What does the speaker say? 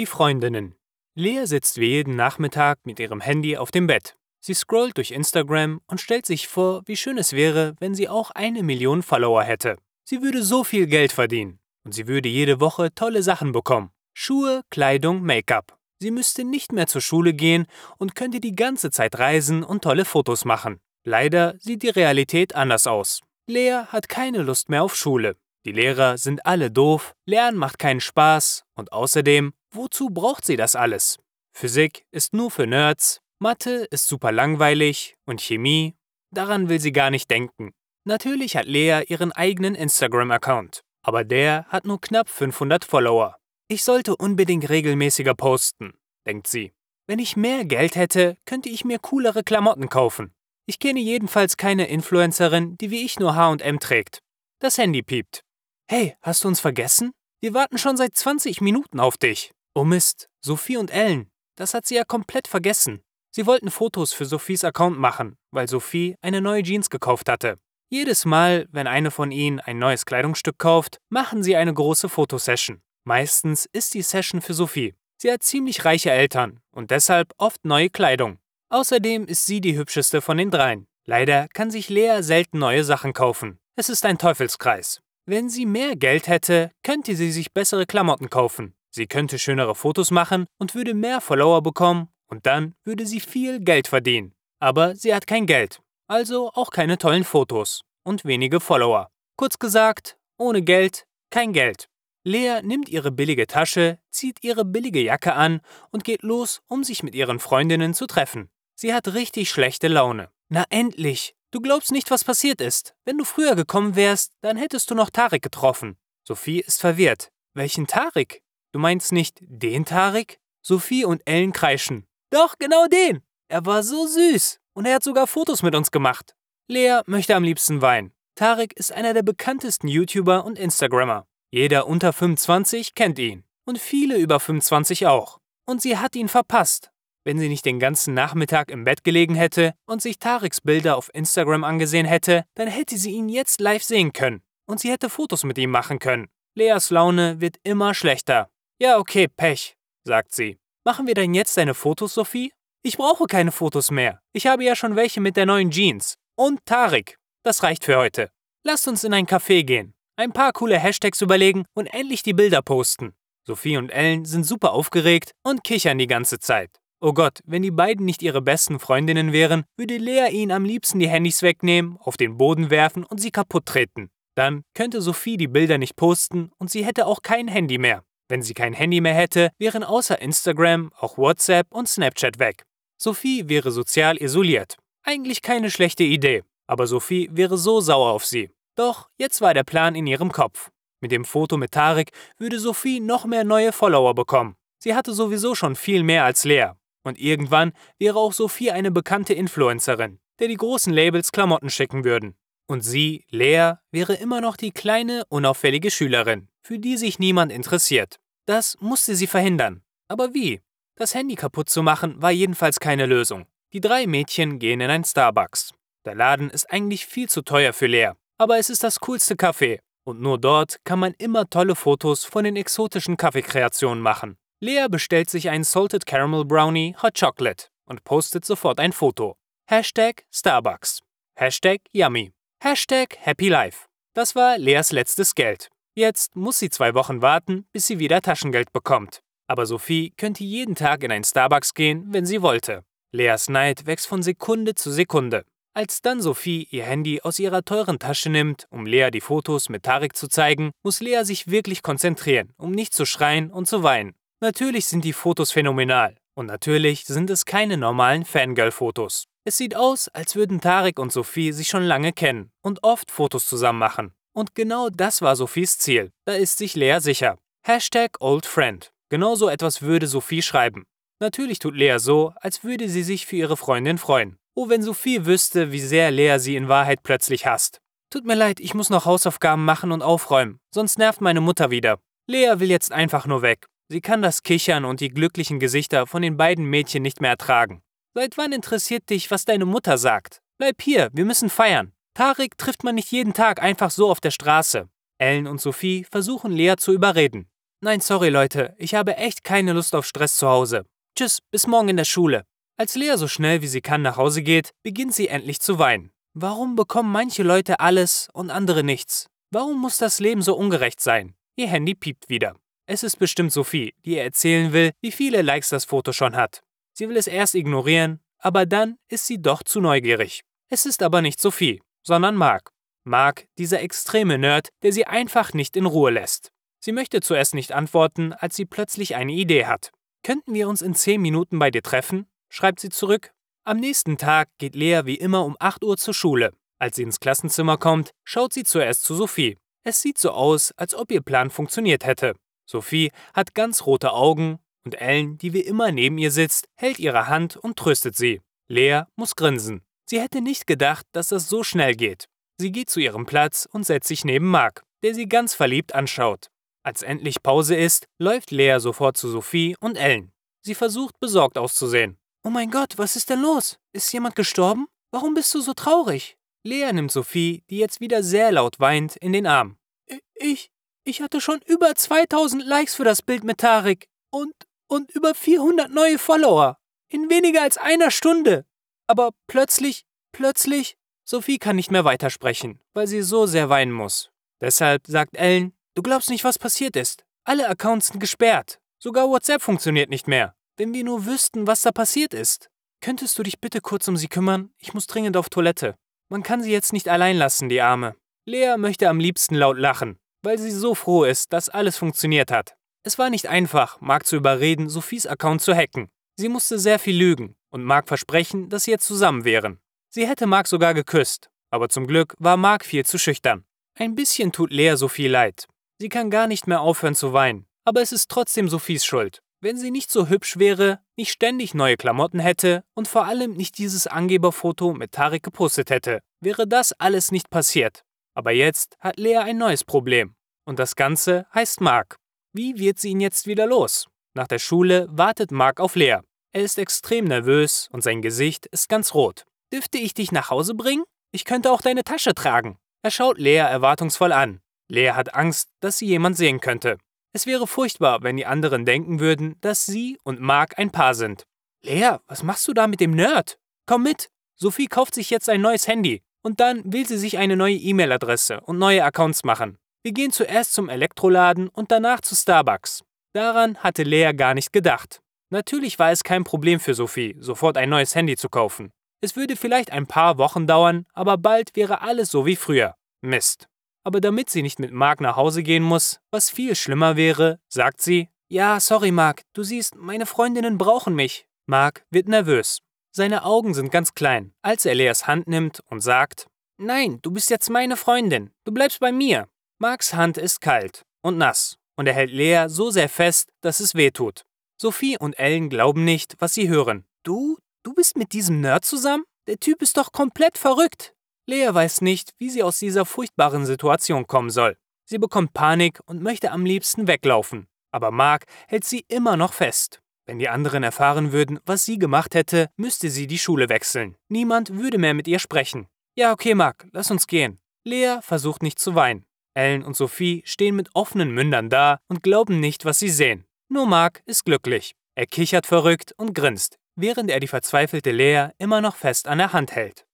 Die Freundinnen. Lea sitzt wie jeden Nachmittag mit ihrem Handy auf dem Bett. Sie scrollt durch Instagram und stellt sich vor, wie schön es wäre, wenn sie auch eine Million Follower hätte. Sie würde so viel Geld verdienen und sie würde jede Woche tolle Sachen bekommen. Schuhe, Kleidung, Make-up. Sie müsste nicht mehr zur Schule gehen und könnte die ganze Zeit reisen und tolle Fotos machen. Leider sieht die Realität anders aus. Lea hat keine Lust mehr auf Schule. Die Lehrer sind alle doof, Lernen macht keinen Spaß und außerdem, wozu braucht sie das alles? Physik ist nur für Nerds, Mathe ist super langweilig und Chemie, daran will sie gar nicht denken. Natürlich hat Lea ihren eigenen Instagram-Account, aber der hat nur knapp 500 Follower. Ich sollte unbedingt regelmäßiger posten, denkt sie. Wenn ich mehr Geld hätte, könnte ich mir coolere Klamotten kaufen. Ich kenne jedenfalls keine Influencerin, die wie ich nur HM trägt. Das Handy piept. Hey, hast du uns vergessen? Wir warten schon seit 20 Minuten auf dich. Oh Mist, Sophie und Ellen. Das hat sie ja komplett vergessen. Sie wollten Fotos für Sophies Account machen, weil Sophie eine neue Jeans gekauft hatte. Jedes Mal, wenn eine von ihnen ein neues Kleidungsstück kauft, machen sie eine große Fotosession. Meistens ist die Session für Sophie. Sie hat ziemlich reiche Eltern und deshalb oft neue Kleidung. Außerdem ist sie die hübscheste von den dreien. Leider kann sich Lea selten neue Sachen kaufen. Es ist ein Teufelskreis. Wenn sie mehr Geld hätte, könnte sie sich bessere Klamotten kaufen. Sie könnte schönere Fotos machen und würde mehr Follower bekommen und dann würde sie viel Geld verdienen. Aber sie hat kein Geld, also auch keine tollen Fotos und wenige Follower. Kurz gesagt, ohne Geld kein Geld. Lea nimmt ihre billige Tasche, zieht ihre billige Jacke an und geht los, um sich mit ihren Freundinnen zu treffen. Sie hat richtig schlechte Laune. Na endlich, Du glaubst nicht, was passiert ist. Wenn du früher gekommen wärst, dann hättest du noch Tarek getroffen. Sophie ist verwirrt. Welchen Tarek? Du meinst nicht den Tarek? Sophie und Ellen kreischen. Doch, genau den. Er war so süß. Und er hat sogar Fotos mit uns gemacht. Lea möchte am liebsten weinen. Tarek ist einer der bekanntesten YouTuber und Instagrammer. Jeder unter 25 kennt ihn. Und viele über 25 auch. Und sie hat ihn verpasst. Wenn sie nicht den ganzen Nachmittag im Bett gelegen hätte und sich Tareks Bilder auf Instagram angesehen hätte, dann hätte sie ihn jetzt live sehen können und sie hätte Fotos mit ihm machen können. Leas Laune wird immer schlechter. Ja, okay, Pech, sagt sie. Machen wir denn jetzt deine Fotos, Sophie? Ich brauche keine Fotos mehr. Ich habe ja schon welche mit der neuen Jeans. Und Tarek. Das reicht für heute. Lasst uns in ein Café gehen, ein paar coole Hashtags überlegen und endlich die Bilder posten. Sophie und Ellen sind super aufgeregt und kichern die ganze Zeit. Oh Gott, wenn die beiden nicht ihre besten Freundinnen wären, würde Lea ihnen am liebsten die Handys wegnehmen, auf den Boden werfen und sie kaputt treten. Dann könnte Sophie die Bilder nicht posten und sie hätte auch kein Handy mehr. Wenn sie kein Handy mehr hätte, wären außer Instagram auch WhatsApp und Snapchat weg. Sophie wäre sozial isoliert. Eigentlich keine schlechte Idee, aber Sophie wäre so sauer auf sie. Doch jetzt war der Plan in ihrem Kopf. Mit dem Foto mit Tarek würde Sophie noch mehr neue Follower bekommen. Sie hatte sowieso schon viel mehr als Lea. Und irgendwann wäre auch Sophie eine bekannte Influencerin, der die großen Labels Klamotten schicken würden. Und sie, Lea, wäre immer noch die kleine, unauffällige Schülerin, für die sich niemand interessiert. Das musste sie verhindern. Aber wie? Das Handy kaputt zu machen war jedenfalls keine Lösung. Die drei Mädchen gehen in ein Starbucks. Der Laden ist eigentlich viel zu teuer für Lea, aber es ist das coolste Café. Und nur dort kann man immer tolle Fotos von den exotischen Kaffeekreationen machen. Lea bestellt sich einen Salted Caramel Brownie Hot Chocolate und postet sofort ein Foto. Hashtag Starbucks. Hashtag Yummy. Hashtag Happy Life. Das war Leas letztes Geld. Jetzt muss sie zwei Wochen warten, bis sie wieder Taschengeld bekommt. Aber Sophie könnte jeden Tag in ein Starbucks gehen, wenn sie wollte. Leas Neid wächst von Sekunde zu Sekunde. Als dann Sophie ihr Handy aus ihrer teuren Tasche nimmt, um Lea die Fotos mit Tarek zu zeigen, muss Lea sich wirklich konzentrieren, um nicht zu schreien und zu weinen. Natürlich sind die Fotos phänomenal und natürlich sind es keine normalen Fangirl-Fotos. Es sieht aus, als würden Tarek und Sophie sich schon lange kennen und oft Fotos zusammen machen. Und genau das war Sophies Ziel. Da ist sich Lea sicher. Hashtag Old Friend. Genau so etwas würde Sophie schreiben. Natürlich tut Lea so, als würde sie sich für ihre Freundin freuen. Oh, wenn Sophie wüsste, wie sehr Lea sie in Wahrheit plötzlich hasst. Tut mir leid, ich muss noch Hausaufgaben machen und aufräumen, sonst nervt meine Mutter wieder. Lea will jetzt einfach nur weg. Sie kann das Kichern und die glücklichen Gesichter von den beiden Mädchen nicht mehr ertragen. Seit wann interessiert dich, was deine Mutter sagt? Bleib hier, wir müssen feiern. Tarek trifft man nicht jeden Tag einfach so auf der Straße. Ellen und Sophie versuchen Lea zu überreden. Nein, sorry Leute, ich habe echt keine Lust auf Stress zu Hause. Tschüss, bis morgen in der Schule. Als Lea so schnell wie sie kann nach Hause geht, beginnt sie endlich zu weinen. Warum bekommen manche Leute alles und andere nichts? Warum muss das Leben so ungerecht sein? Ihr Handy piept wieder. Es ist bestimmt Sophie, die ihr erzählen will, wie viele Likes das Foto schon hat. Sie will es erst ignorieren, aber dann ist sie doch zu neugierig. Es ist aber nicht Sophie, sondern Mark. Mark, dieser extreme Nerd, der sie einfach nicht in Ruhe lässt. Sie möchte zuerst nicht antworten, als sie plötzlich eine Idee hat. Könnten wir uns in 10 Minuten bei dir treffen? schreibt sie zurück. Am nächsten Tag geht Lea wie immer um 8 Uhr zur Schule. Als sie ins Klassenzimmer kommt, schaut sie zuerst zu Sophie. Es sieht so aus, als ob ihr Plan funktioniert hätte. Sophie hat ganz rote Augen und Ellen, die wie immer neben ihr sitzt, hält ihre Hand und tröstet sie. Lea muss grinsen. Sie hätte nicht gedacht, dass das so schnell geht. Sie geht zu ihrem Platz und setzt sich neben Mark, der sie ganz verliebt anschaut. Als endlich Pause ist, läuft Lea sofort zu Sophie und Ellen. Sie versucht besorgt auszusehen. Oh mein Gott, was ist denn los? Ist jemand gestorben? Warum bist du so traurig? Lea nimmt Sophie, die jetzt wieder sehr laut weint, in den Arm. Ich, ich hatte schon über 2000 Likes für das Bild mit Tarek und, und über 400 neue Follower. In weniger als einer Stunde. Aber plötzlich, plötzlich, Sophie kann nicht mehr weitersprechen, weil sie so sehr weinen muss. Deshalb sagt Ellen, du glaubst nicht, was passiert ist. Alle Accounts sind gesperrt. Sogar WhatsApp funktioniert nicht mehr. Wenn wir nur wüssten, was da passiert ist. Könntest du dich bitte kurz um sie kümmern? Ich muss dringend auf Toilette. Man kann sie jetzt nicht allein lassen, die Arme. Lea möchte am liebsten laut lachen, weil sie so froh ist, dass alles funktioniert hat. Es war nicht einfach, Mark zu überreden, Sophies Account zu hacken. Sie musste sehr viel lügen und Mark versprechen, dass sie jetzt zusammen wären. Sie hätte Mark sogar geküsst, aber zum Glück war Mark viel zu schüchtern. Ein bisschen tut Lea Sophie leid. Sie kann gar nicht mehr aufhören zu weinen, aber es ist trotzdem Sophies Schuld. Wenn sie nicht so hübsch wäre, nicht ständig neue Klamotten hätte und vor allem nicht dieses Angeberfoto mit Tarek gepostet hätte, wäre das alles nicht passiert. Aber jetzt hat Lea ein neues Problem. Und das Ganze heißt Mark. Wie wird sie ihn jetzt wieder los? Nach der Schule wartet Mark auf Lea. Er ist extrem nervös und sein Gesicht ist ganz rot. Dürfte ich dich nach Hause bringen? Ich könnte auch deine Tasche tragen. Er schaut Lea erwartungsvoll an. Lea hat Angst, dass sie jemand sehen könnte. Es wäre furchtbar, wenn die anderen denken würden, dass sie und Mark ein Paar sind. Lea, was machst du da mit dem Nerd? Komm mit. Sophie kauft sich jetzt ein neues Handy und dann will sie sich eine neue E-Mail-Adresse und neue Accounts machen. Wir gehen zuerst zum Elektroladen und danach zu Starbucks. Daran hatte Lea gar nicht gedacht. Natürlich war es kein Problem für Sophie, sofort ein neues Handy zu kaufen. Es würde vielleicht ein paar Wochen dauern, aber bald wäre alles so wie früher. Mist. Aber damit sie nicht mit Mark nach Hause gehen muss, was viel schlimmer wäre, sagt sie, ja, sorry Mark, du siehst, meine Freundinnen brauchen mich. Mark wird nervös. Seine Augen sind ganz klein, als er Leas Hand nimmt und sagt, Nein, du bist jetzt meine Freundin, du bleibst bei mir. Marks Hand ist kalt und nass und er hält Lea so sehr fest, dass es weh tut. Sophie und Ellen glauben nicht, was sie hören. Du, du bist mit diesem Nerd zusammen? Der Typ ist doch komplett verrückt. Lea weiß nicht, wie sie aus dieser furchtbaren Situation kommen soll. Sie bekommt Panik und möchte am liebsten weglaufen. Aber Mark hält sie immer noch fest. Wenn die anderen erfahren würden, was sie gemacht hätte, müsste sie die Schule wechseln. Niemand würde mehr mit ihr sprechen. Ja, okay, Mark, lass uns gehen. Lea versucht nicht zu weinen. Ellen und Sophie stehen mit offenen Mündern da und glauben nicht, was sie sehen. Nur Mark ist glücklich. Er kichert verrückt und grinst, während er die verzweifelte Lea immer noch fest an der Hand hält.